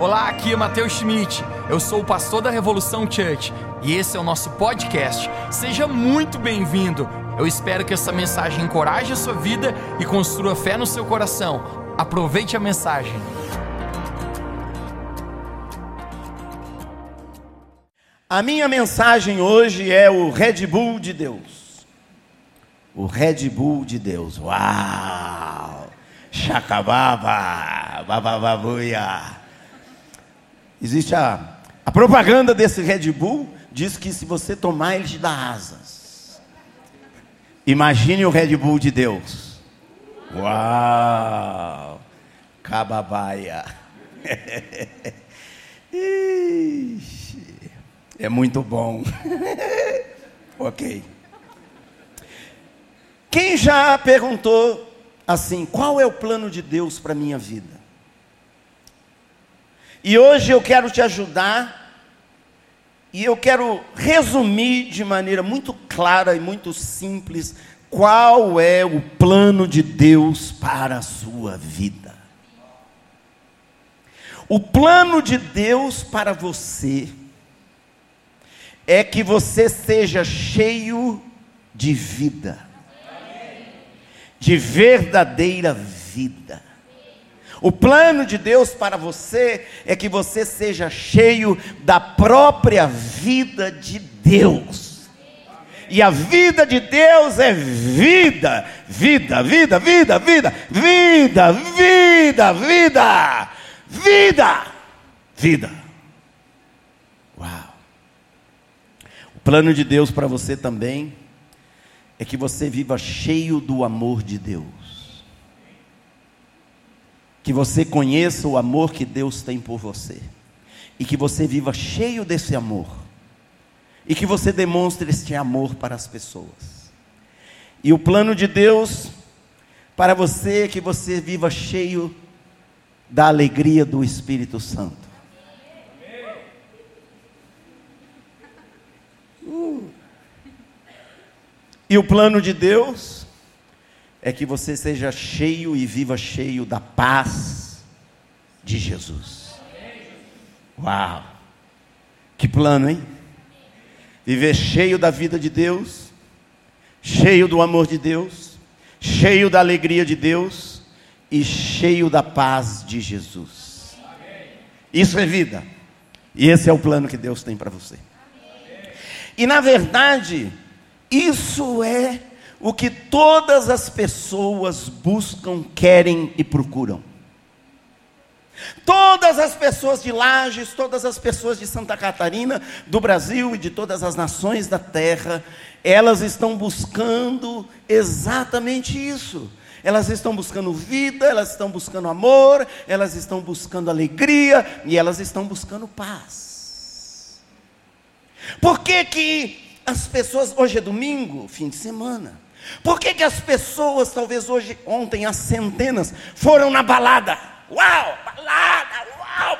Olá, aqui é Matheus Schmidt. Eu sou o pastor da Revolução Church e esse é o nosso podcast. Seja muito bem-vindo. Eu espero que essa mensagem encoraje a sua vida e construa fé no seu coração. Aproveite a mensagem. A minha mensagem hoje é o Red Bull de Deus. O Red Bull de Deus. Uau! Chacababa, babababuia. Existe a, a propaganda desse Red Bull, diz que se você tomar, ele te dá asas. Imagine o Red Bull de Deus. Uau! Cababaia. Ixi, é muito bom. ok. Quem já perguntou assim, qual é o plano de Deus para minha vida? E hoje eu quero te ajudar e eu quero resumir de maneira muito clara e muito simples qual é o plano de Deus para a sua vida. O plano de Deus para você é que você seja cheio de vida, de verdadeira vida. O plano de Deus para você é que você seja cheio da própria vida de Deus. E a vida de Deus é vida, vida, vida, vida, vida, vida, vida, vida, vida, vida. Uau. O plano de Deus para você também é que você viva cheio do amor de Deus que você conheça o amor que Deus tem por você, e que você viva cheio desse amor, e que você demonstre este amor para as pessoas. E o plano de Deus para você é que você viva cheio da alegria do Espírito Santo. Uh. E o plano de Deus é que você seja cheio e viva cheio da paz de Jesus. Uau! Que plano, hein? Viver cheio da vida de Deus, cheio do amor de Deus, cheio da alegria de Deus e cheio da paz de Jesus. Isso é vida. E esse é o plano que Deus tem para você. E na verdade, isso é o que todas as pessoas buscam, querem e procuram. Todas as pessoas de Lages, todas as pessoas de Santa Catarina, do Brasil e de todas as nações da terra, elas estão buscando exatamente isso. Elas estão buscando vida, elas estão buscando amor, elas estão buscando alegria e elas estão buscando paz. Por que que as pessoas, hoje é domingo, fim de semana, por que, que as pessoas, talvez hoje, ontem, as centenas, foram na balada? Uau, balada, uau,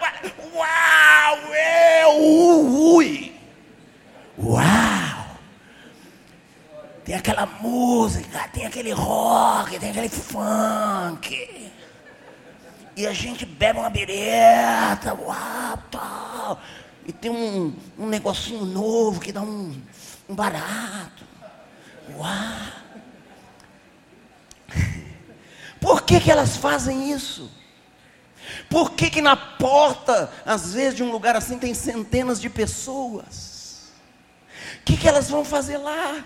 uau, eu, ui, uau. Tem aquela música, tem aquele rock, tem aquele funk. E a gente bebe uma bireta, uau, tal. E tem um, um negocinho novo que dá um, um barato. Uau. Por que, que elas fazem isso? Por que, que na porta, às vezes, de um lugar assim, tem centenas de pessoas? O que, que elas vão fazer lá?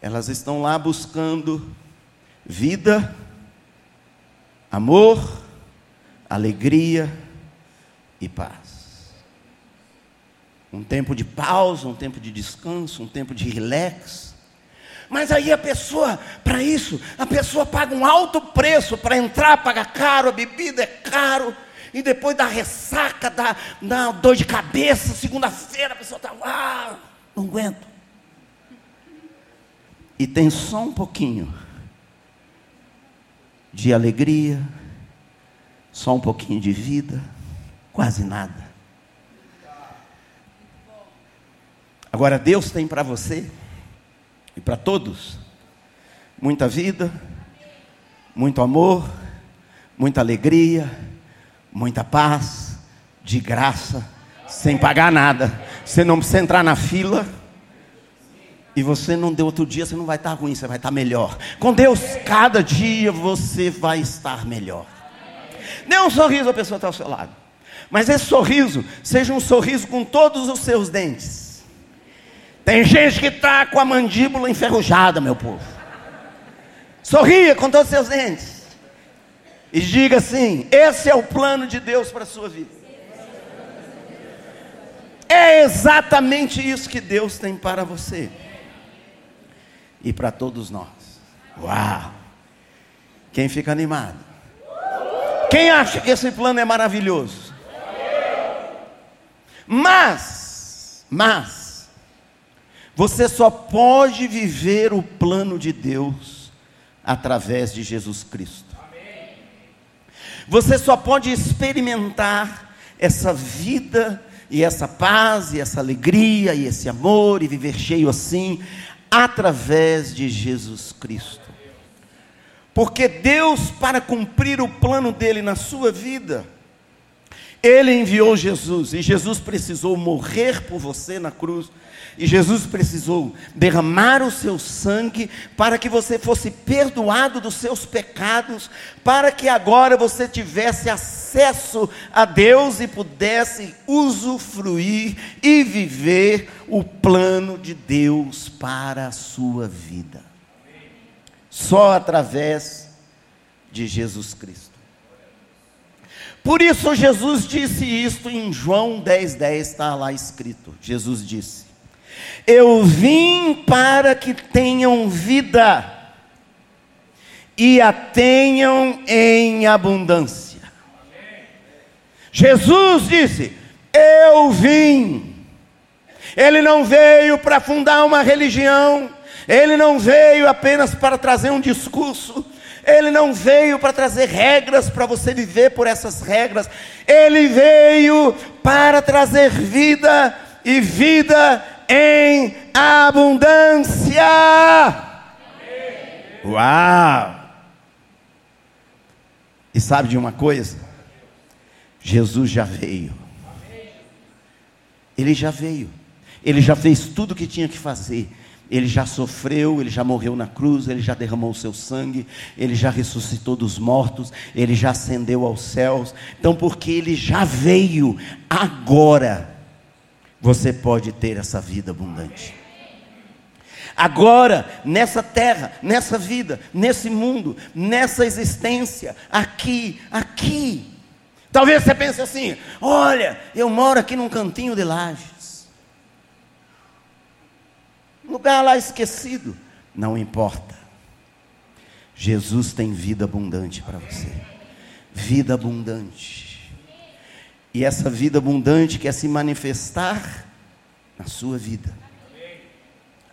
Elas estão lá buscando vida, amor, alegria e paz. Um tempo de pausa, um tempo de descanso, um tempo de relax. Mas aí a pessoa, para isso, a pessoa paga um alto preço para entrar, paga caro, a bebida é caro, e depois da ressaca, da, da dor de cabeça, segunda-feira, a pessoa está, ah, não aguento. E tem só um pouquinho de alegria, só um pouquinho de vida, quase nada. Agora Deus tem para você e para todos. Muita vida, muito amor, muita alegria, muita paz, de graça, sem pagar nada. Você não precisa entrar na fila. E você não deu outro dia, você não vai estar ruim, você vai estar melhor. Com Deus, cada dia você vai estar melhor. Dê um sorriso à pessoa está ao seu lado. Mas esse sorriso seja um sorriso com todos os seus dentes. Tem gente que está com a mandíbula enferrujada, meu povo. Sorria com todos os seus dentes. E diga assim: esse é o plano de Deus para a sua vida. É exatamente isso que Deus tem para você e para todos nós. Uau! Quem fica animado? Quem acha que esse plano é maravilhoso? Mas, mas, você só pode viver o plano de Deus através de Jesus Cristo. Você só pode experimentar essa vida e essa paz e essa alegria e esse amor e viver cheio assim através de Jesus Cristo. Porque Deus, para cumprir o plano dele na sua vida, ele enviou Jesus e Jesus precisou morrer por você na cruz. E Jesus precisou derramar o seu sangue para que você fosse perdoado dos seus pecados, para que agora você tivesse acesso a Deus e pudesse usufruir e viver o plano de Deus para a sua vida. Só através de Jesus Cristo. Por isso Jesus disse isto em João 10,10 10, está lá escrito. Jesus disse: Eu vim para que tenham vida e a tenham em abundância. Jesus disse: Eu vim. Ele não veio para fundar uma religião, ele não veio apenas para trazer um discurso, ele não veio para trazer regras para você viver por essas regras. Ele veio para trazer vida e vida em abundância. Uau! E sabe de uma coisa? Jesus já veio. Ele já veio. Ele já fez tudo o que tinha que fazer. Ele já sofreu, ele já morreu na cruz, ele já derramou o seu sangue, ele já ressuscitou dos mortos, ele já ascendeu aos céus. Então, porque ele já veio, agora você pode ter essa vida abundante. Agora, nessa terra, nessa vida, nesse mundo, nessa existência, aqui, aqui. Talvez você pense assim: olha, eu moro aqui num cantinho de laje lugar lá esquecido. Não importa. Jesus tem vida abundante para você. Vida abundante. E essa vida abundante quer se manifestar na sua vida.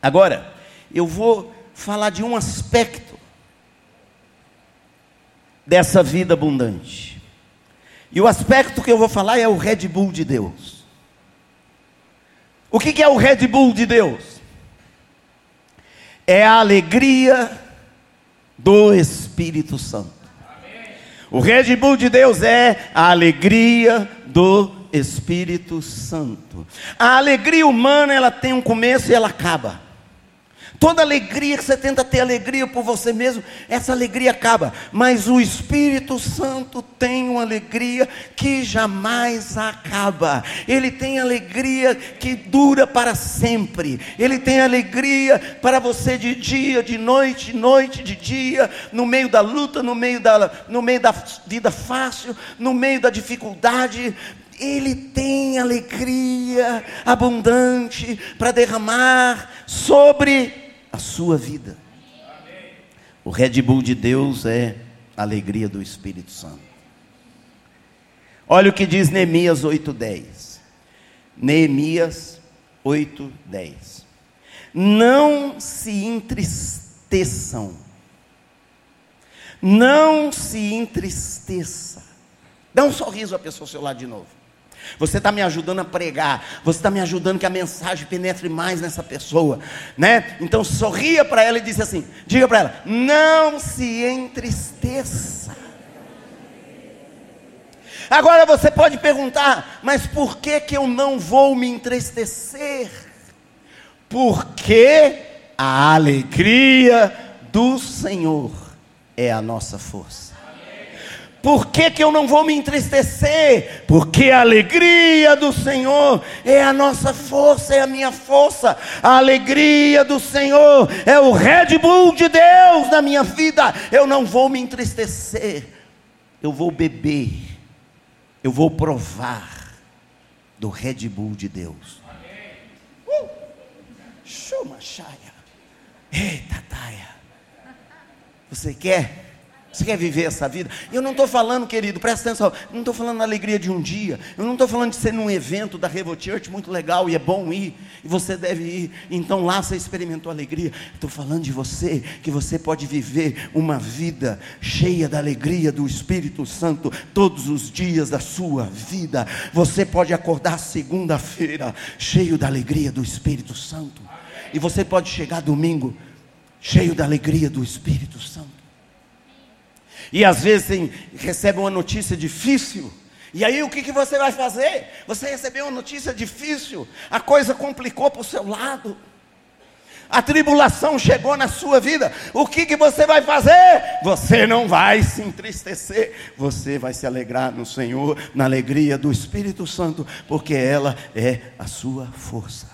Agora, eu vou falar de um aspecto dessa vida abundante. E o aspecto que eu vou falar é o Red Bull de Deus. O que é o Red Bull de Deus? é a alegria do Espírito Santo. O Red Bull de Deus é a alegria do Espírito Santo. A alegria humana, ela tem um começo e ela acaba. Toda alegria que você tenta ter alegria por você mesmo, essa alegria acaba. Mas o Espírito Santo tem uma alegria que jamais acaba. Ele tem alegria que dura para sempre. Ele tem alegria para você de dia, de noite, noite, de dia, no meio da luta, no meio da, no meio da vida fácil, no meio da dificuldade. Ele tem alegria abundante para derramar sobre a sua vida. O Red Bull de Deus é a alegria do Espírito Santo. Olha o que diz Neemias 8:10. Neemias 8:10. Não se entristeçam. Não se entristeça. Dá um sorriso à pessoa ao seu lado de novo. Você está me ajudando a pregar, você está me ajudando que a mensagem penetre mais nessa pessoa, né? Então sorria para ela e diz assim: diga para ela, não se entristeça. Agora você pode perguntar, mas por que que eu não vou me entristecer? Porque a alegria do Senhor é a nossa força. Por que, que eu não vou me entristecer? Porque a alegria do Senhor é a nossa força, é a minha força. A alegria do Senhor é o Red Bull de Deus na minha vida. Eu não vou me entristecer, eu vou beber, eu vou provar do Red Bull de Deus. Uh! Chuma, Eita, taia. Você quer? Você quer viver essa vida? Eu não estou falando, querido, presta atenção, eu não estou falando da alegria de um dia, eu não estou falando de ser num evento da Revo Church muito legal e é bom ir, e você deve ir, então lá você experimentou alegria. Estou falando de você, que você pode viver uma vida cheia da alegria do Espírito Santo todos os dias da sua vida. Você pode acordar segunda-feira cheio da alegria do Espírito Santo, e você pode chegar domingo cheio da alegria do Espírito Santo. E às vezes tem, recebe uma notícia difícil. E aí o que, que você vai fazer? Você recebeu uma notícia difícil, a coisa complicou para o seu lado. A tribulação chegou na sua vida. O que, que você vai fazer? Você não vai se entristecer. Você vai se alegrar no Senhor, na alegria do Espírito Santo, porque ela é a sua força.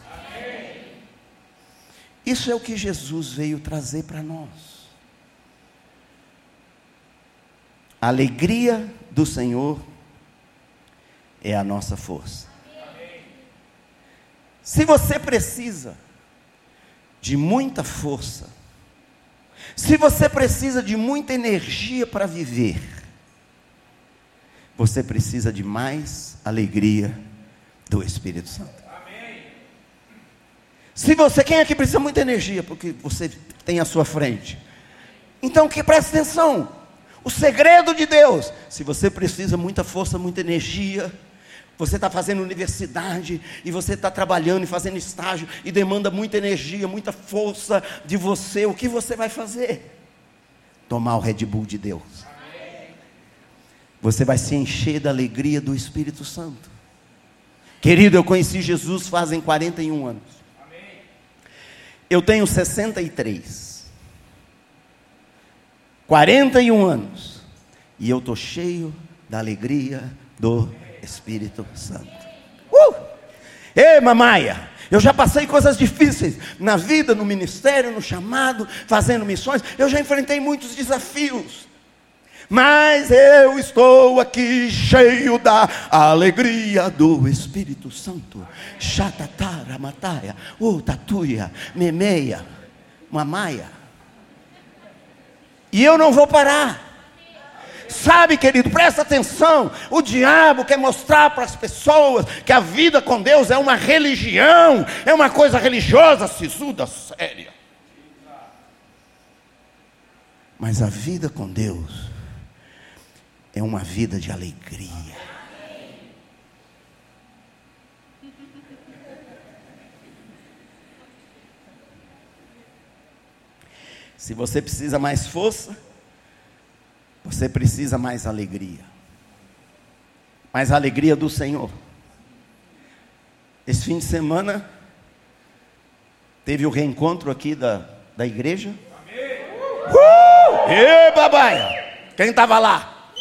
Isso é o que Jesus veio trazer para nós. A alegria do Senhor é a nossa força. Se você precisa de muita força, se você precisa de muita energia para viver, você precisa de mais alegria do Espírito Santo. Se você, quem aqui precisa muita energia, porque você tem à sua frente, então que preste atenção, o segredo de Deus, se você precisa muita força, muita energia, você está fazendo universidade e você está trabalhando e fazendo estágio e demanda muita energia, muita força de você, o que você vai fazer? Tomar o Red Bull de Deus. Você vai se encher da alegria do Espírito Santo. Querido, eu conheci Jesus fazem 41 anos. Eu tenho 63. 41 anos. E eu estou cheio da alegria do Espírito Santo. Uh! Ei, mamaia! Eu já passei coisas difíceis na vida, no ministério, no chamado, fazendo missões. Eu já enfrentei muitos desafios. Mas eu estou aqui cheio da alegria do Espírito Santo. Chatatara, mataia, utatuia, memeia, mamaia. E eu não vou parar. Sabe, querido, presta atenção. O diabo quer mostrar para as pessoas que a vida com Deus é uma religião, é uma coisa religiosa, sisuda, séria. Mas a vida com Deus é uma vida de alegria. Se você precisa mais força, você precisa mais alegria. Mais alegria do Senhor. Esse fim de semana teve o reencontro aqui da, da igreja. Uh! Ê, babaia! Quem estava lá?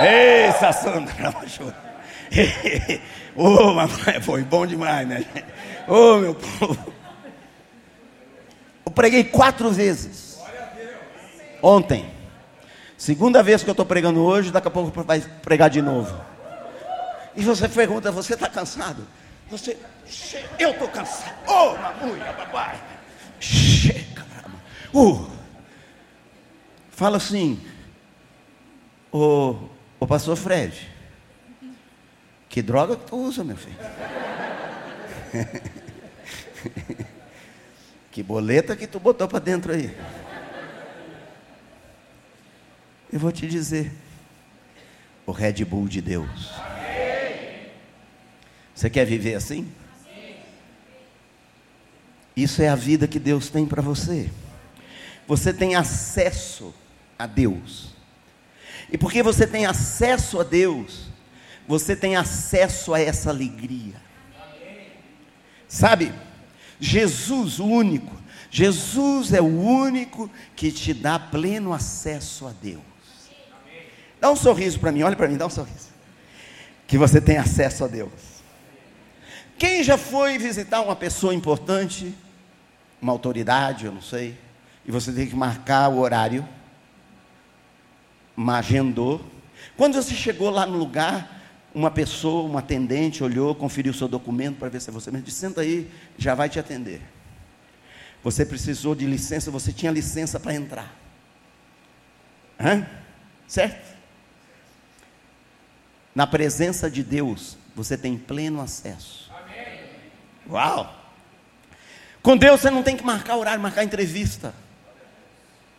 Ei, Sassandra, Ô, oh, mamãe, foi bom demais, né? Ô, oh, meu povo. Eu preguei quatro vezes. Ontem. Segunda vez que eu estou pregando hoje, daqui a pouco vai pregar de novo. E você pergunta, você está cansado? Você, eu estou cansado. Oh, mamuia, papai. Chega, uh. Fala assim, o, o pastor Fred, que droga que tu usa, meu filho? que boleta que tu botou para dentro aí? Eu vou te dizer, o Red Bull de Deus. Você quer viver assim? Isso é a vida que Deus tem para você. Você tem acesso a Deus. E porque você tem acesso a Deus, você tem acesso a essa alegria. Sabe, Jesus, o único, Jesus é o único que te dá pleno acesso a Deus. Dá um sorriso para mim, olha para mim, dá um sorriso. Que você tem acesso a Deus. Quem já foi visitar uma pessoa importante, uma autoridade, eu não sei, e você tem que marcar o horário, agendou. Quando você chegou lá no lugar, uma pessoa, um atendente, olhou, conferiu seu documento para ver se é você mesmo, disse: senta aí, já vai te atender. Você precisou de licença, você tinha licença para entrar. Hã? Certo? Na presença de Deus, você tem pleno acesso. Amém. Uau! Com Deus você não tem que marcar horário, marcar entrevista.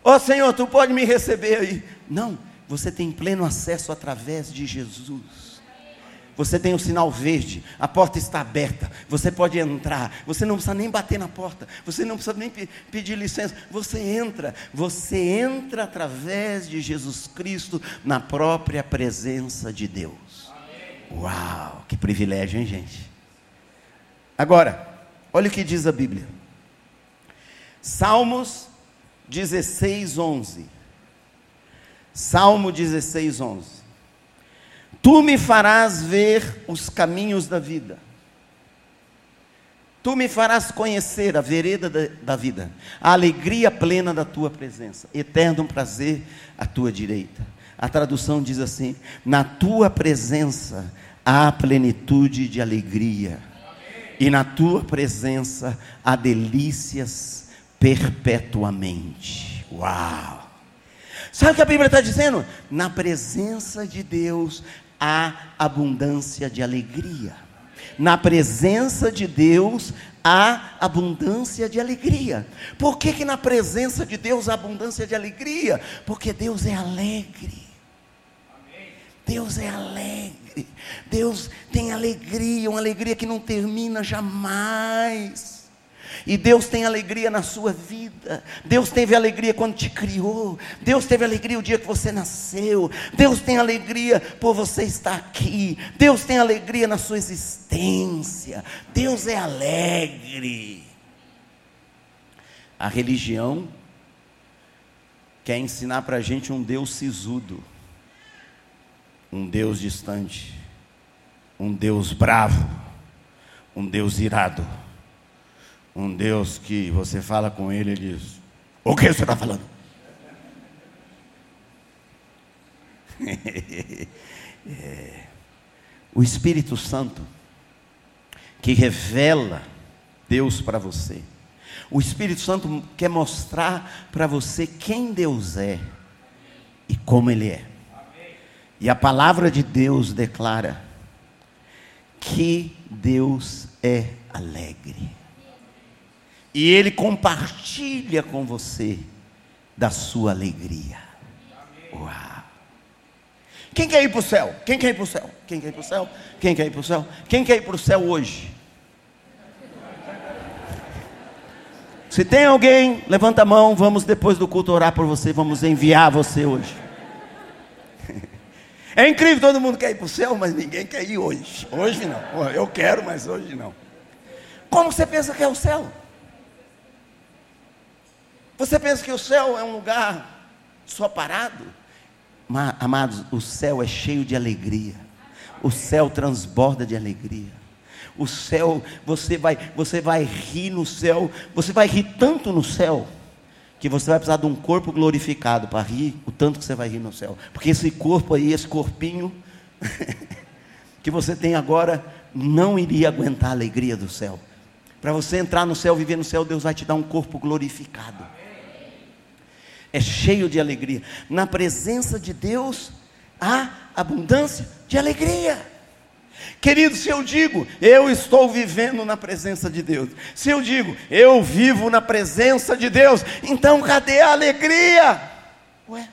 Ó oh, Senhor, tu pode me receber aí. Não, você tem pleno acesso através de Jesus. Você tem o sinal verde, a porta está aberta, você pode entrar, você não precisa nem bater na porta, você não precisa nem pedir licença, você entra, você entra através de Jesus Cristo na própria presença de Deus. Uau, que privilégio, hein, gente? Agora, olha o que diz a Bíblia. Salmos 16, 11. Salmo 16, 11. Tu me farás ver os caminhos da vida. Tu me farás conhecer a vereda da, da, vida, a alegria plena da tua presença, eterno prazer à tua direita. A tradução diz assim: Na tua presença há plenitude de alegria, e na tua presença há delícias perpetuamente. Uau! Sabe o que a Bíblia está dizendo? Na presença de Deus há abundância de alegria. Na presença de Deus há abundância de alegria. Por que, que na presença de Deus há abundância de alegria? Porque Deus é alegre. Deus é alegre. Deus tem alegria, uma alegria que não termina jamais. E Deus tem alegria na sua vida. Deus teve alegria quando te criou. Deus teve alegria o dia que você nasceu. Deus tem alegria por você estar aqui. Deus tem alegria na sua existência. Deus é alegre. A religião quer ensinar para a gente um Deus sisudo, um Deus distante, um Deus bravo, um Deus irado um Deus que você fala com ele e diz: O que você está falando? é, o Espírito Santo que revela Deus para você. O Espírito Santo quer mostrar para você quem Deus é e como Ele é. E a palavra de Deus declara que Deus é alegre. E Ele compartilha com você da sua alegria. Uau! Quem quer ir para o céu? Quem quer ir para o céu? Quem quer ir para o céu? Quem quer ir para o céu? Quem quer ir para o céu hoje? Se tem alguém, levanta a mão, vamos depois do culto orar por você, vamos enviar você hoje. É incrível, todo mundo quer ir para o céu, mas ninguém quer ir hoje. Hoje não. Eu quero, mas hoje não. Como você pensa que é o céu? Você pensa que o céu é um lugar só parado? Mas, amados, o céu é cheio de alegria. O céu transborda de alegria. O céu, você vai, você vai rir no céu, você vai rir tanto no céu que você vai precisar de um corpo glorificado para rir o tanto que você vai rir no céu. Porque esse corpo aí, esse corpinho que você tem agora, não iria aguentar a alegria do céu. Para você entrar no céu, viver no céu, Deus vai te dar um corpo glorificado é cheio de alegria. Na presença de Deus há abundância de alegria. Querido, se eu digo, eu estou vivendo na presença de Deus, se eu digo, eu vivo na presença de Deus, então cadê a alegria? Ué,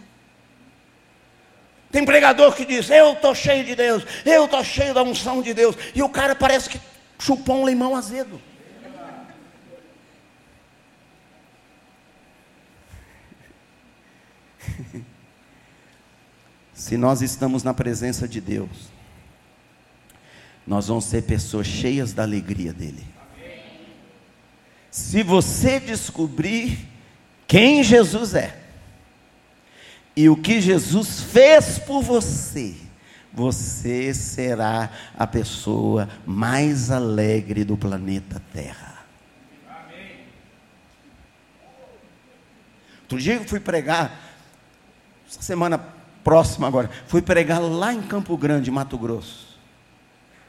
tem pregador que diz, eu estou cheio de Deus, eu estou cheio da unção de Deus, e o cara parece que chupou um limão azedo. Se nós estamos na presença de Deus, nós vamos ser pessoas cheias da alegria dele. Se você descobrir quem Jesus é e o que Jesus fez por você, você será a pessoa mais alegre do planeta Terra. Outro dia eu fui pregar, semana próxima agora, fui pregar lá em Campo Grande, Mato Grosso.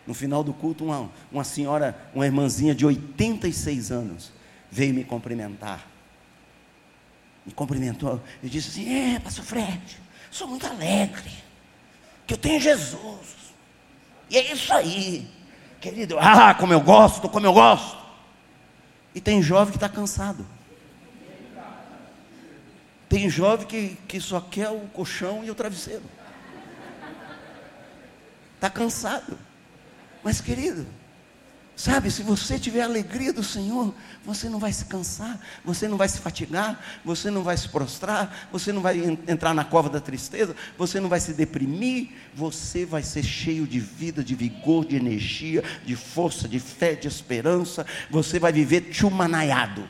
No final do culto, uma, uma senhora, uma irmãzinha de 86 anos, veio me cumprimentar. Me cumprimentou e disse assim: É, pastor Fred, sou muito alegre, que eu tenho Jesus. E é isso aí, querido. Ah, como eu gosto, como eu gosto. E tem jovem que está cansado. Tem jovem que, que só quer o colchão e o travesseiro. Está cansado. Mas, querido, sabe, se você tiver a alegria do Senhor, você não vai se cansar, você não vai se fatigar, você não vai se prostrar, você não vai entrar na cova da tristeza, você não vai se deprimir, você vai ser cheio de vida, de vigor, de energia, de força, de fé, de esperança, você vai viver chumanaiado.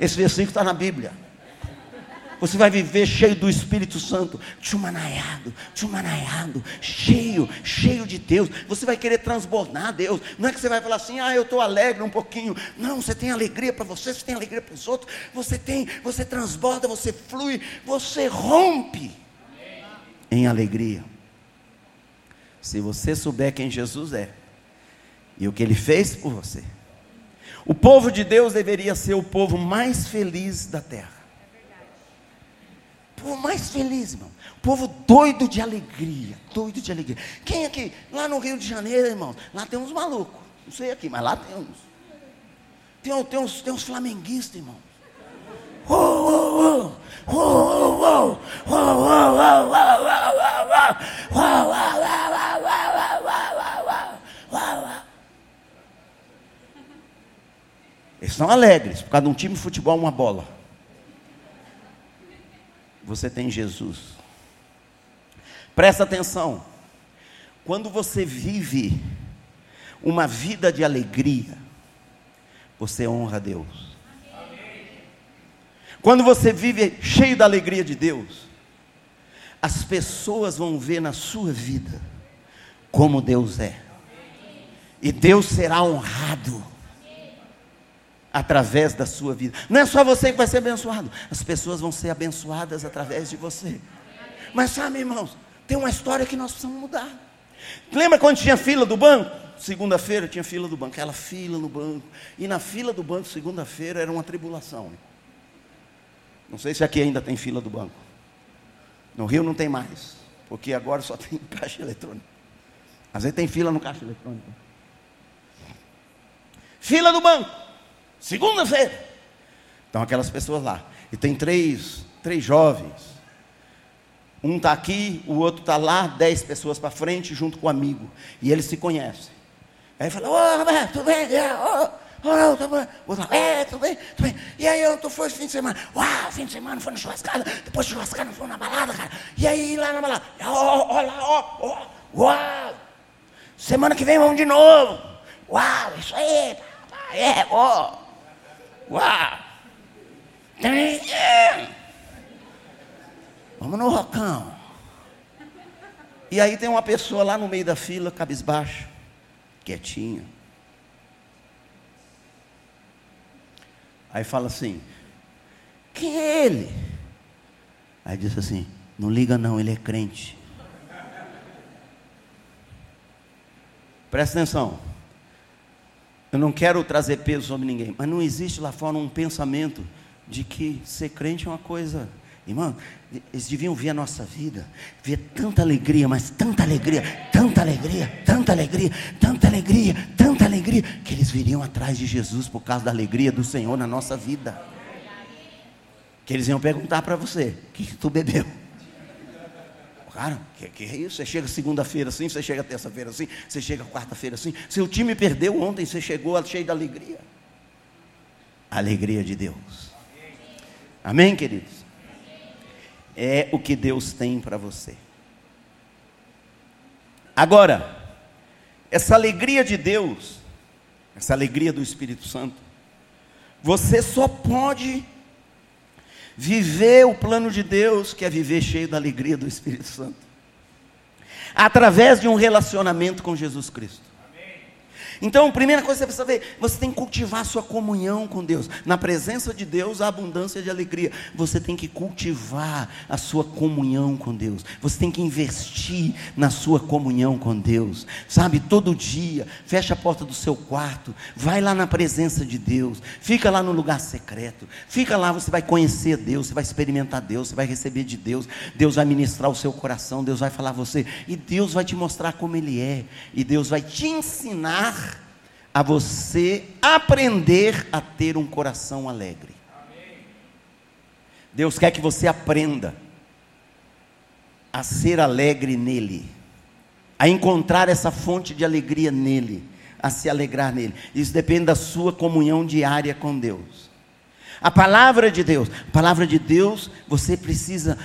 Esse versículo está na Bíblia. Você vai viver cheio do Espírito Santo, chumanaiado, chumanaiado, cheio, cheio de Deus. Você vai querer transbordar Deus. Não é que você vai falar assim, ah, eu estou alegre um pouquinho. Não, você tem alegria para você, você tem alegria para os outros. Você tem, você transborda, você flui, você rompe em alegria. Se você souber quem Jesus é e o que ele fez por você, o povo de Deus deveria ser o povo mais feliz da terra povo mais feliz, irmão. O povo doido de alegria, doido de alegria. Quem aqui, lá no Rio de Janeiro, irmão, lá tem uns malucos. Não sei aqui, mas lá tem uns. Tem, tem, uns, tem uns flamenguistas, irmão. Eles estão alegres por causa de um time de futebol, uma bola você tem Jesus. Presta atenção. Quando você vive uma vida de alegria, você honra a Deus. Quando você vive cheio da alegria de Deus, as pessoas vão ver na sua vida como Deus é. E Deus será honrado através da sua vida. Não é só você que vai ser abençoado, as pessoas vão ser abençoadas através de você. Mas sabe, irmãos, tem uma história que nós precisamos mudar. Lembra quando tinha fila do banco? Segunda-feira tinha fila do banco, aquela fila no banco. E na fila do banco, segunda-feira, era uma tribulação. Não sei se aqui ainda tem fila do banco. No Rio não tem mais, porque agora só tem caixa eletrônica. Às vezes tem fila no caixa eletrônico. Fila do banco. Segunda-feira. Então aquelas pessoas lá. E tem três, três jovens. Um está aqui, o outro está lá, dez pessoas para frente, junto com o amigo. E eles se conhecem. Aí fala, ô Roberto, tudo bem? Ô, oh, tá bom. Outro, é, tudo bem, tudo bem. E aí, eu, tu foi fim de semana? Uau, fim de semana foi na churrascada, depois de churrascada foi na balada, cara. E aí, lá na balada, olha lá, ó, ó, uau. Semana que vem vamos de novo. Uau, isso aí, é, ó. Uau! Vamos no rocão. E aí tem uma pessoa lá no meio da fila, cabisbaixo, quietinha. Aí fala assim: Quem é ele? Aí diz assim: Não liga não, ele é crente. Presta atenção. Eu não quero trazer peso sobre ninguém, mas não existe lá fora um pensamento de que ser crente é uma coisa. Irmão, eles deviam ver a nossa vida, ver tanta alegria, mas tanta alegria, tanta alegria, tanta alegria, tanta alegria, tanta alegria, que eles viriam atrás de Jesus por causa da alegria do Senhor na nossa vida. Que eles iam perguntar para você: o que, que tu bebeu? Cara, que, que é isso? Você chega segunda-feira assim, você chega terça-feira assim, você chega quarta-feira assim. Seu time perdeu ontem, você chegou cheio de alegria. alegria de Deus. Amém, queridos? É o que Deus tem para você. Agora, essa alegria de Deus, essa alegria do Espírito Santo, você só pode viver o plano de Deus, que é viver cheio da alegria do Espírito Santo, através de um relacionamento com Jesus Cristo. Então, a primeira coisa que você precisa ver, você tem que cultivar a sua comunhão com Deus. Na presença de Deus, há abundância de alegria. Você tem que cultivar a sua comunhão com Deus. Você tem que investir na sua comunhão com Deus. Sabe, todo dia, fecha a porta do seu quarto, vai lá na presença de Deus, fica lá no lugar secreto. Fica lá, você vai conhecer Deus, você vai experimentar Deus, você vai receber de Deus. Deus vai ministrar o seu coração, Deus vai falar a você e Deus vai te mostrar como ele é. E Deus vai te ensinar a você aprender a ter um coração alegre. Deus quer que você aprenda a ser alegre nele, a encontrar essa fonte de alegria nele, a se alegrar nele. Isso depende da sua comunhão diária com Deus. A palavra de Deus, a palavra de Deus, você precisa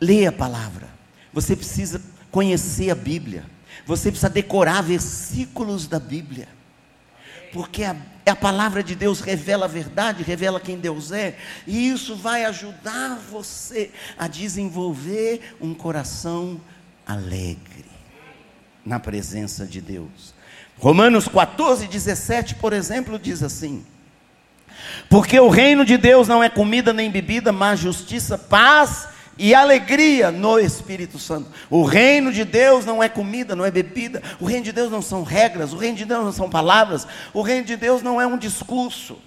ler a palavra, você precisa conhecer a Bíblia, você precisa decorar versículos da Bíblia porque a, a palavra de Deus revela a verdade, revela quem Deus é, e isso vai ajudar você a desenvolver um coração alegre na presença de Deus. Romanos 14, 17, por exemplo, diz assim: Porque o reino de Deus não é comida nem bebida, mas justiça, paz e alegria no Espírito Santo. O reino de Deus não é comida, não é bebida. O reino de Deus não são regras. O reino de Deus não são palavras. O reino de Deus não é um discurso.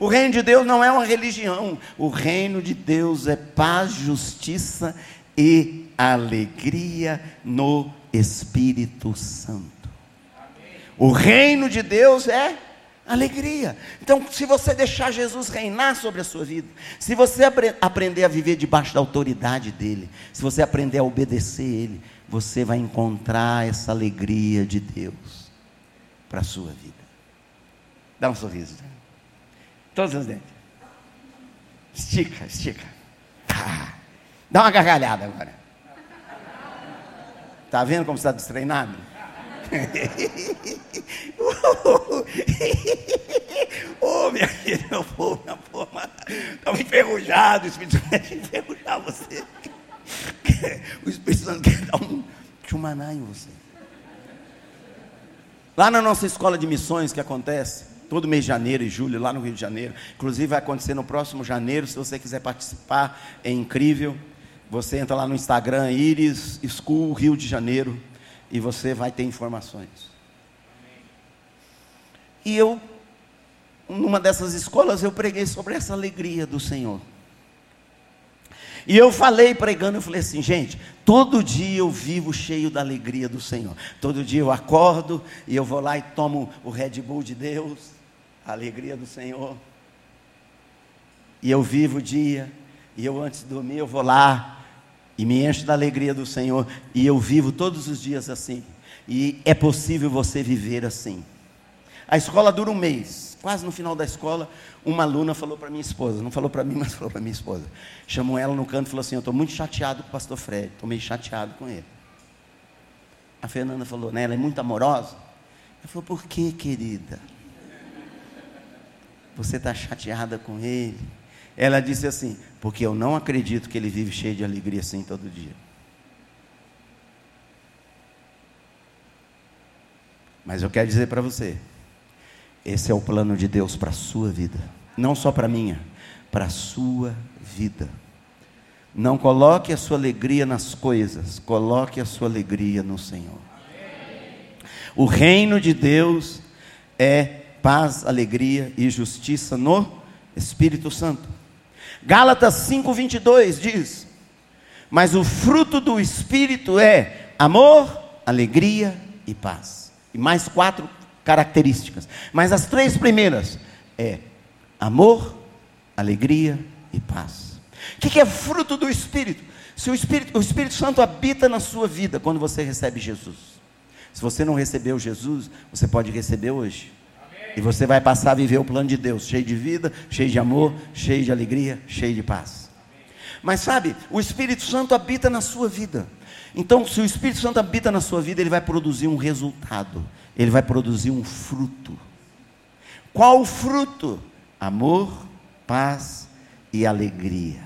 O reino de Deus não é uma religião. O reino de Deus é paz, justiça e alegria no Espírito Santo. O reino de Deus é Alegria. Então, se você deixar Jesus reinar sobre a sua vida, se você aprender a viver debaixo da autoridade dele, se você aprender a obedecer ele, você vai encontrar essa alegria de Deus para a sua vida. Dá um sorriso. Todos os dentes. Estica, estica. Ah, dá uma gargalhada agora. Está vendo como está destreinado? Ô, oh, minha filha, meu povo, minha forma. Estava enferrujado, o Espírito Santo quer enferrujar você. O Espírito Santo quer dar um chumaná em você. Lá na nossa escola de missões que acontece, todo mês de janeiro e julho, lá no Rio de Janeiro. Inclusive vai acontecer no próximo janeiro, se você quiser participar, é incrível. Você entra lá no Instagram, Iris School Rio de Janeiro e você vai ter informações. E eu, numa dessas escolas, eu preguei sobre essa alegria do Senhor. E eu falei pregando, eu falei assim, gente, todo dia eu vivo cheio da alegria do Senhor. Todo dia eu acordo e eu vou lá e tomo o Red Bull de Deus, a alegria do Senhor. E eu vivo o dia, e eu antes de dormir eu vou lá e me enche da alegria do Senhor, e eu vivo todos os dias assim. E é possível você viver assim. A escola dura um mês. Quase no final da escola, uma aluna falou para minha esposa, não falou para mim, mas falou para minha esposa. Chamou ela no canto e falou assim: Eu estou muito chateado com o pastor Fred, estou meio chateado com ele. A Fernanda falou, né? Ela é muito amorosa. Ela falou: Por que, querida? Você está chateada com ele? Ela disse assim: Porque eu não acredito que ele vive cheio de alegria assim todo dia. Mas eu quero dizer para você: esse é o plano de Deus para a sua vida, não só para a minha, para a sua vida. Não coloque a sua alegria nas coisas, coloque a sua alegria no Senhor. O reino de Deus é paz, alegria e justiça no Espírito Santo. Gálatas 5:22 diz: Mas o fruto do espírito é amor, alegria e paz. E mais quatro características. Mas as três primeiras é amor, alegria e paz. O que, é fruto do espírito? Se o espírito, o Espírito Santo habita na sua vida quando você recebe Jesus. Se você não recebeu Jesus, você pode receber hoje. E você vai passar a viver o plano de Deus, cheio de vida, cheio de amor, cheio de alegria, cheio de paz. Mas sabe, o Espírito Santo habita na sua vida. Então, se o Espírito Santo habita na sua vida, ele vai produzir um resultado. ele vai produzir um fruto. Qual o fruto? Amor, paz e alegria.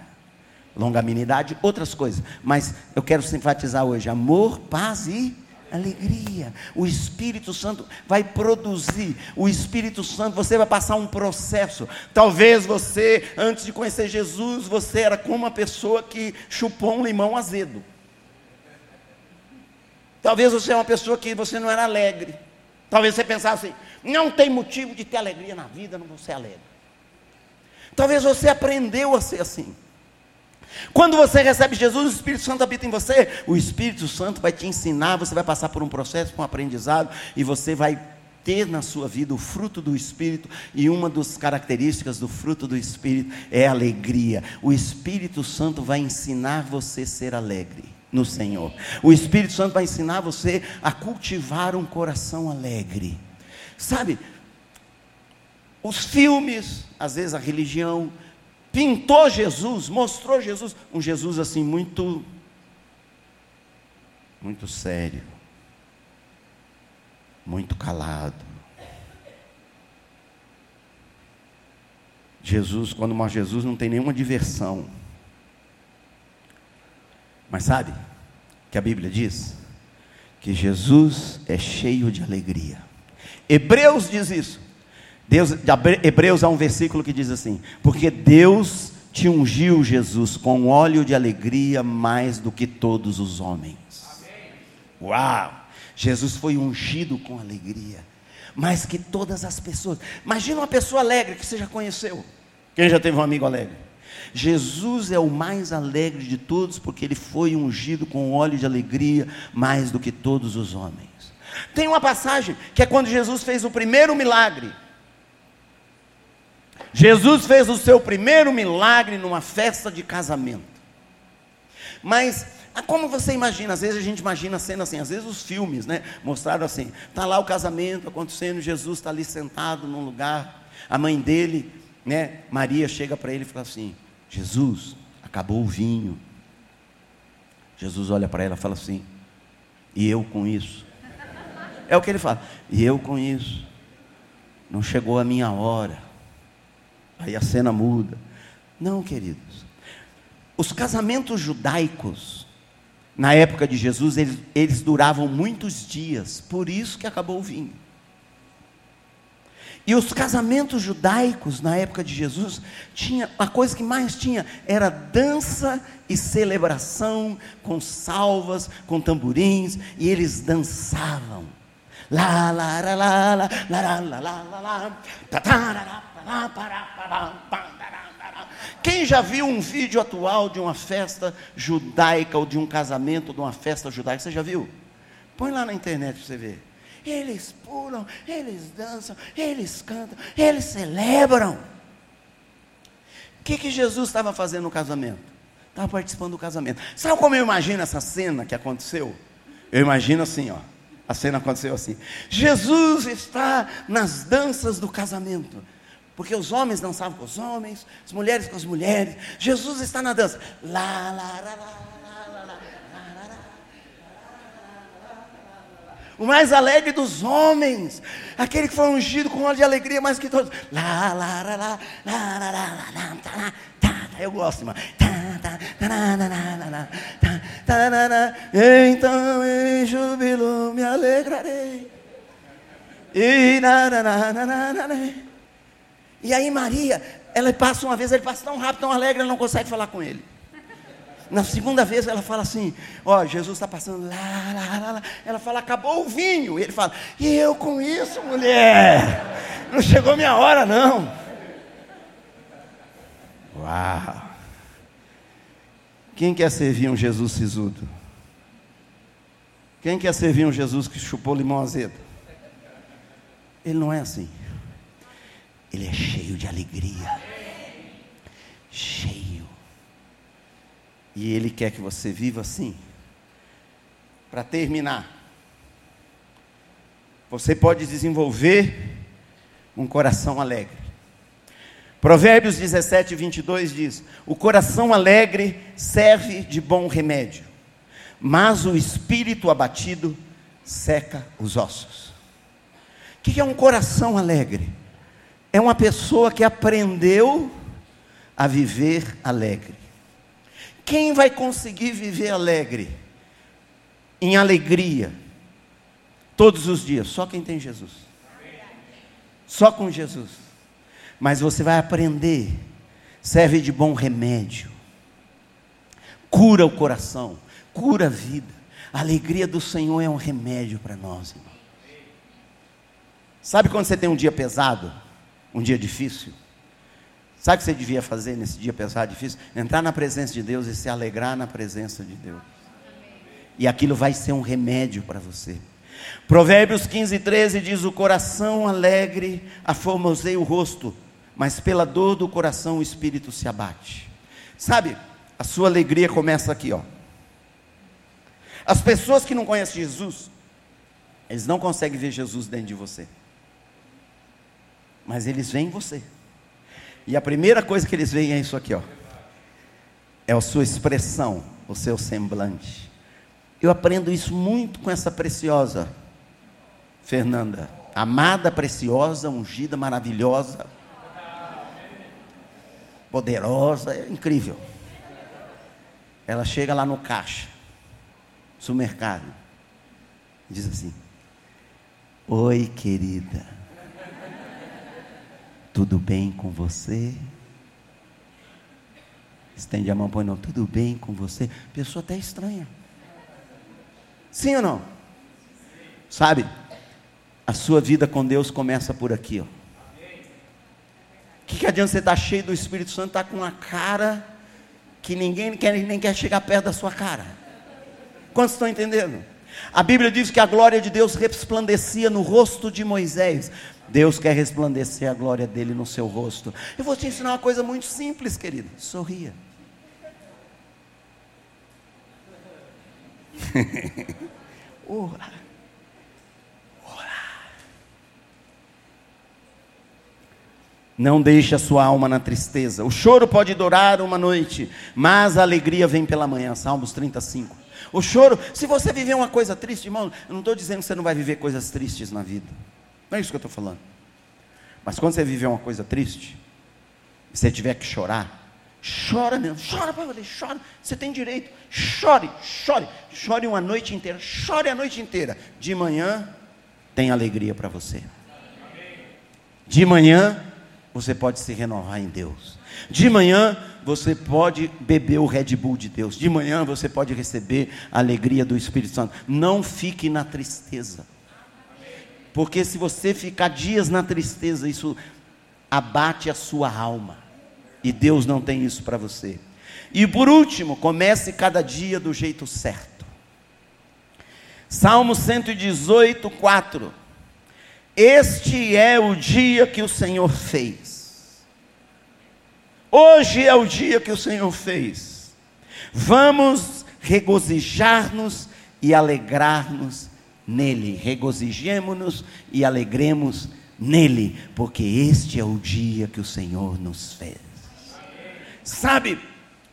Longanimidade, outras coisas. Mas eu quero enfatizar hoje: amor, paz e alegria. O Espírito Santo vai produzir. O Espírito Santo, você vai passar um processo. Talvez você, antes de conhecer Jesus, você era como uma pessoa que chupou um limão azedo. Talvez você é uma pessoa que você não era alegre. Talvez você pensasse assim: não tem motivo de ter alegria na vida, não vou ser alegre. Talvez você aprendeu a ser assim. Quando você recebe Jesus, o Espírito Santo habita em você, o Espírito Santo vai te ensinar, você vai passar por um processo, por um aprendizado, e você vai ter na sua vida o fruto do Espírito, e uma das características do fruto do Espírito é alegria. O Espírito Santo vai ensinar você a ser alegre no Senhor. O Espírito Santo vai ensinar você a cultivar um coração alegre. Sabe, os filmes, às vezes a religião, pintou Jesus, mostrou Jesus, um Jesus assim muito muito sério, muito calado. Jesus, quando mostra Jesus, não tem nenhuma diversão. Mas sabe que a Bíblia diz que Jesus é cheio de alegria. Hebreus diz isso. Deus, Hebreus há um versículo que diz assim: Porque Deus te ungiu, Jesus, com óleo de alegria mais do que todos os homens. Amém. Uau! Jesus foi ungido com alegria, mais que todas as pessoas. Imagina uma pessoa alegre que você já conheceu. Quem já teve um amigo alegre? Jesus é o mais alegre de todos, porque ele foi ungido com óleo de alegria mais do que todos os homens. Tem uma passagem que é quando Jesus fez o primeiro milagre. Jesus fez o seu primeiro milagre numa festa de casamento. Mas ah, como você imagina? Às vezes a gente imagina a cena assim, às vezes os filmes, né? Mostraram assim: está lá o casamento acontecendo, Jesus está ali sentado num lugar, a mãe dele, né? Maria chega para ele e fala assim: Jesus, acabou o vinho. Jesus olha para ela e fala assim: e eu com isso? É o que ele fala, e eu com isso? Não chegou a minha hora. Aí a cena muda. Não, queridos. Os casamentos judaicos, na época de Jesus, eles, eles duravam muitos dias, por isso que acabou o vinho. E os casamentos judaicos na época de Jesus tinha a coisa que mais tinha era dança e celebração com salvas, com tamborins, e eles dançavam. Lá, lá, lá, lá, lá, lá, lá, lá, lá, lá, quem já viu um vídeo atual de uma festa judaica ou de um casamento de uma festa judaica? Você já viu? Põe lá na internet para você ver. Eles pulam, eles dançam, eles cantam, eles celebram. O que, que Jesus estava fazendo no casamento? Estava participando do casamento. Sabe como eu imagino essa cena que aconteceu? Eu imagino assim, ó. A cena aconteceu assim. Jesus está nas danças do casamento. Porque os homens dançavam com os homens, as mulheres com as mulheres. Jesus está na dança. Lá, lá, lá, lá. O mais alegre dos homens, aquele que foi ungido com óleo de alegria mais que todos. Tá, tá, eu gosto, irmão. Então em júbilo me alegrarei. E na, na, na, na, na, na. E aí Maria, ela passa uma vez, ele passa tão rápido, tão alegre, ela não consegue falar com ele. Na segunda vez ela fala assim: Ó, Jesus está passando lá, lá, lá, lá. Ela fala: Acabou o vinho. E ele fala: E eu com isso, mulher? Não chegou minha hora, não. Uau! Quem quer servir um Jesus sisudo? Quem quer servir um Jesus que chupou limão azedo? Ele não é assim. Ele é cheio de alegria. Cheio. E Ele quer que você viva assim. Para terminar, você pode desenvolver um coração alegre. Provérbios 17, 22 diz: O coração alegre serve de bom remédio, mas o espírito abatido seca os ossos. que é um coração alegre? É uma pessoa que aprendeu a viver alegre. Quem vai conseguir viver alegre? Em alegria, todos os dias? Só quem tem Jesus. Só com Jesus. Mas você vai aprender, serve de bom remédio, cura o coração, cura a vida. A alegria do Senhor é um remédio para nós, irmão. Sabe quando você tem um dia pesado, um dia difícil? Sabe o que você devia fazer nesse dia pesado, difícil? Entrar na presença de Deus e se alegrar na presença de Deus. E aquilo vai ser um remédio para você. Provérbios 15, 13 diz: O coração alegre aformoseia o rosto, mas pela dor do coração o espírito se abate. Sabe, a sua alegria começa aqui, ó. As pessoas que não conhecem Jesus, eles não conseguem ver Jesus dentro de você mas eles veem você. E a primeira coisa que eles veem é isso aqui, ó. É a sua expressão, o seu semblante. Eu aprendo isso muito com essa preciosa Fernanda, amada, preciosa, ungida, maravilhosa, poderosa, é incrível. Ela chega lá no caixa, supermercado, diz assim: Oi, querida. Tudo bem com você? Estende a mão, põe não. Tudo bem com você? Pessoa até estranha. Sim ou não? Sabe? A sua vida com Deus começa por aqui, ó. O que, que adianta você estar tá cheio do Espírito Santo, estar tá com uma cara que ninguém quer, nem quer chegar perto da sua cara? Quantos estão entendendo? A Bíblia diz que a glória de Deus resplandecia no rosto de Moisés. Deus quer resplandecer a glória dele no seu rosto. Eu vou te ensinar uma coisa muito simples, querido. Sorria. Ora. Ora. Não deixe a sua alma na tristeza. O choro pode durar uma noite, mas a alegria vem pela manhã. Salmos 35. O choro, se você viver uma coisa triste, irmão, eu não estou dizendo que você não vai viver coisas tristes na vida. Não é isso que eu estou falando. Mas quando você viver uma coisa triste, e você tiver que chorar, chora mesmo, chora para valer, chora. Você tem direito, chore, chore, chore uma noite inteira, chore a noite inteira. De manhã tem alegria para você. De manhã você pode se renovar em Deus. De manhã você pode beber o Red Bull de Deus. De manhã você pode receber a alegria do Espírito Santo. Não fique na tristeza. Porque se você ficar dias na tristeza, isso abate a sua alma. E Deus não tem isso para você. E por último, comece cada dia do jeito certo. Salmo 118, 4. Este é o dia que o Senhor fez. Hoje é o dia que o Senhor fez. Vamos regozijar-nos e alegrar-nos nele. Regozijemo-nos e alegremos nele, porque este é o dia que o Senhor nos fez. Sabe,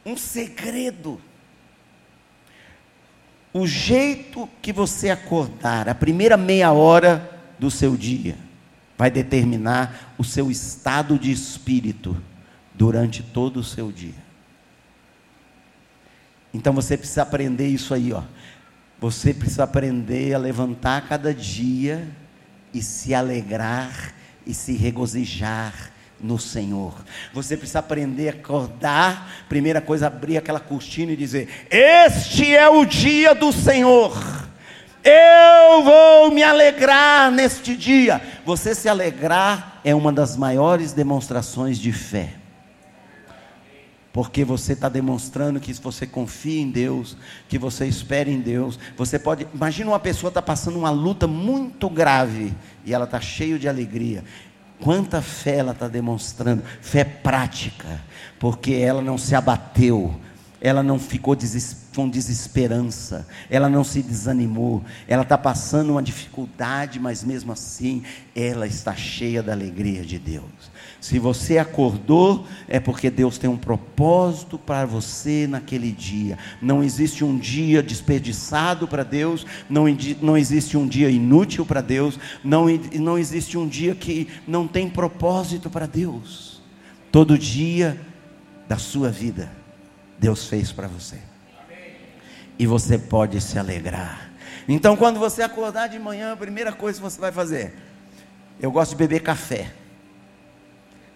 um segredo. O jeito que você acordar, a primeira meia hora do seu dia, vai determinar o seu estado de espírito durante todo o seu dia. Então você precisa aprender isso aí, ó. Você precisa aprender a levantar cada dia e se alegrar e se regozijar no Senhor. Você precisa aprender a acordar, primeira coisa, abrir aquela cortina e dizer: Este é o dia do Senhor. Eu vou me alegrar neste dia. Você se alegrar é uma das maiores demonstrações de fé porque você está demonstrando que você confia em Deus, que você espera em Deus. Você pode, imagina uma pessoa está passando uma luta muito grave e ela está cheia de alegria. Quanta fé ela está demonstrando? Fé prática, porque ela não se abateu, ela não ficou com desesperança, ela não se desanimou, ela está passando uma dificuldade, mas mesmo assim, ela está cheia da alegria de Deus. Se você acordou, é porque Deus tem um propósito para você naquele dia. Não existe um dia desperdiçado para Deus, não, não existe um dia inútil para Deus, não, não existe um dia que não tem propósito para Deus. Todo dia da sua vida Deus fez para você. E você pode se alegrar. Então, quando você acordar de manhã, a primeira coisa que você vai fazer, eu gosto de beber café.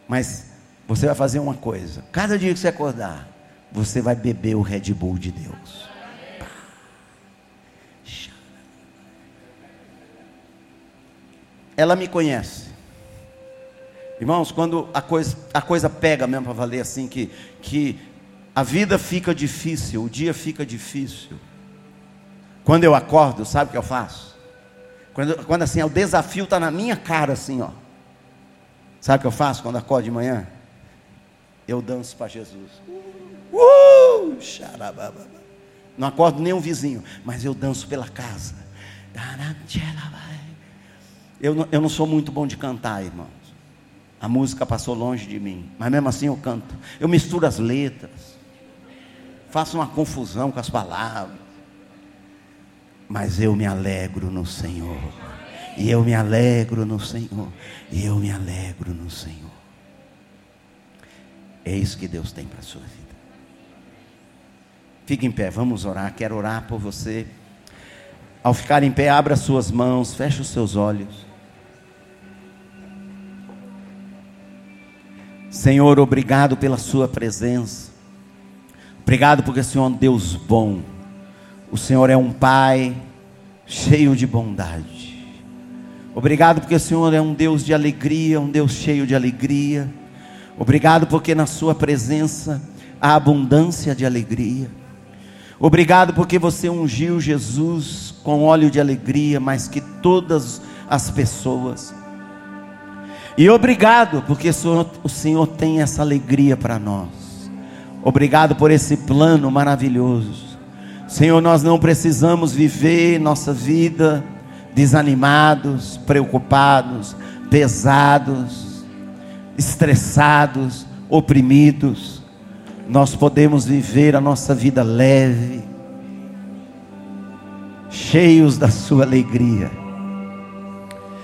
Mas você vai fazer uma coisa: cada dia que você acordar, você vai beber o Red Bull de Deus. Ela me conhece. Irmãos, quando a coisa, a coisa pega mesmo para valer assim, que, que a vida fica difícil, o dia fica difícil. Quando eu acordo, sabe o que eu faço? Quando, quando assim, o desafio está na minha cara, assim, ó. Sabe o que eu faço quando acordo de manhã? Eu danço para Jesus. Uh, não acordo nem um vizinho, mas eu danço pela casa. Eu não, eu não sou muito bom de cantar, irmãos. A música passou longe de mim, mas mesmo assim eu canto. Eu misturo as letras faço uma confusão com as palavras. Mas eu me alegro no Senhor. E eu me alegro no Senhor. E eu me alegro no Senhor. É isso que Deus tem para a sua vida. Fique em pé, vamos orar. Quero orar por você. Ao ficar em pé, abra suas mãos, feche os seus olhos. Senhor, obrigado pela Sua presença. Obrigado porque o Senhor é um Deus bom. O Senhor é um Pai cheio de bondade. Obrigado porque o Senhor é um Deus de alegria, um Deus cheio de alegria. Obrigado porque na Sua presença há abundância de alegria. Obrigado porque você ungiu Jesus com óleo de alegria, mais que todas as pessoas. E obrigado porque o Senhor, o Senhor tem essa alegria para nós. Obrigado por esse plano maravilhoso. Senhor, nós não precisamos viver nossa vida desanimados, preocupados, pesados, estressados, oprimidos. Nós podemos viver a nossa vida leve, cheios da Sua alegria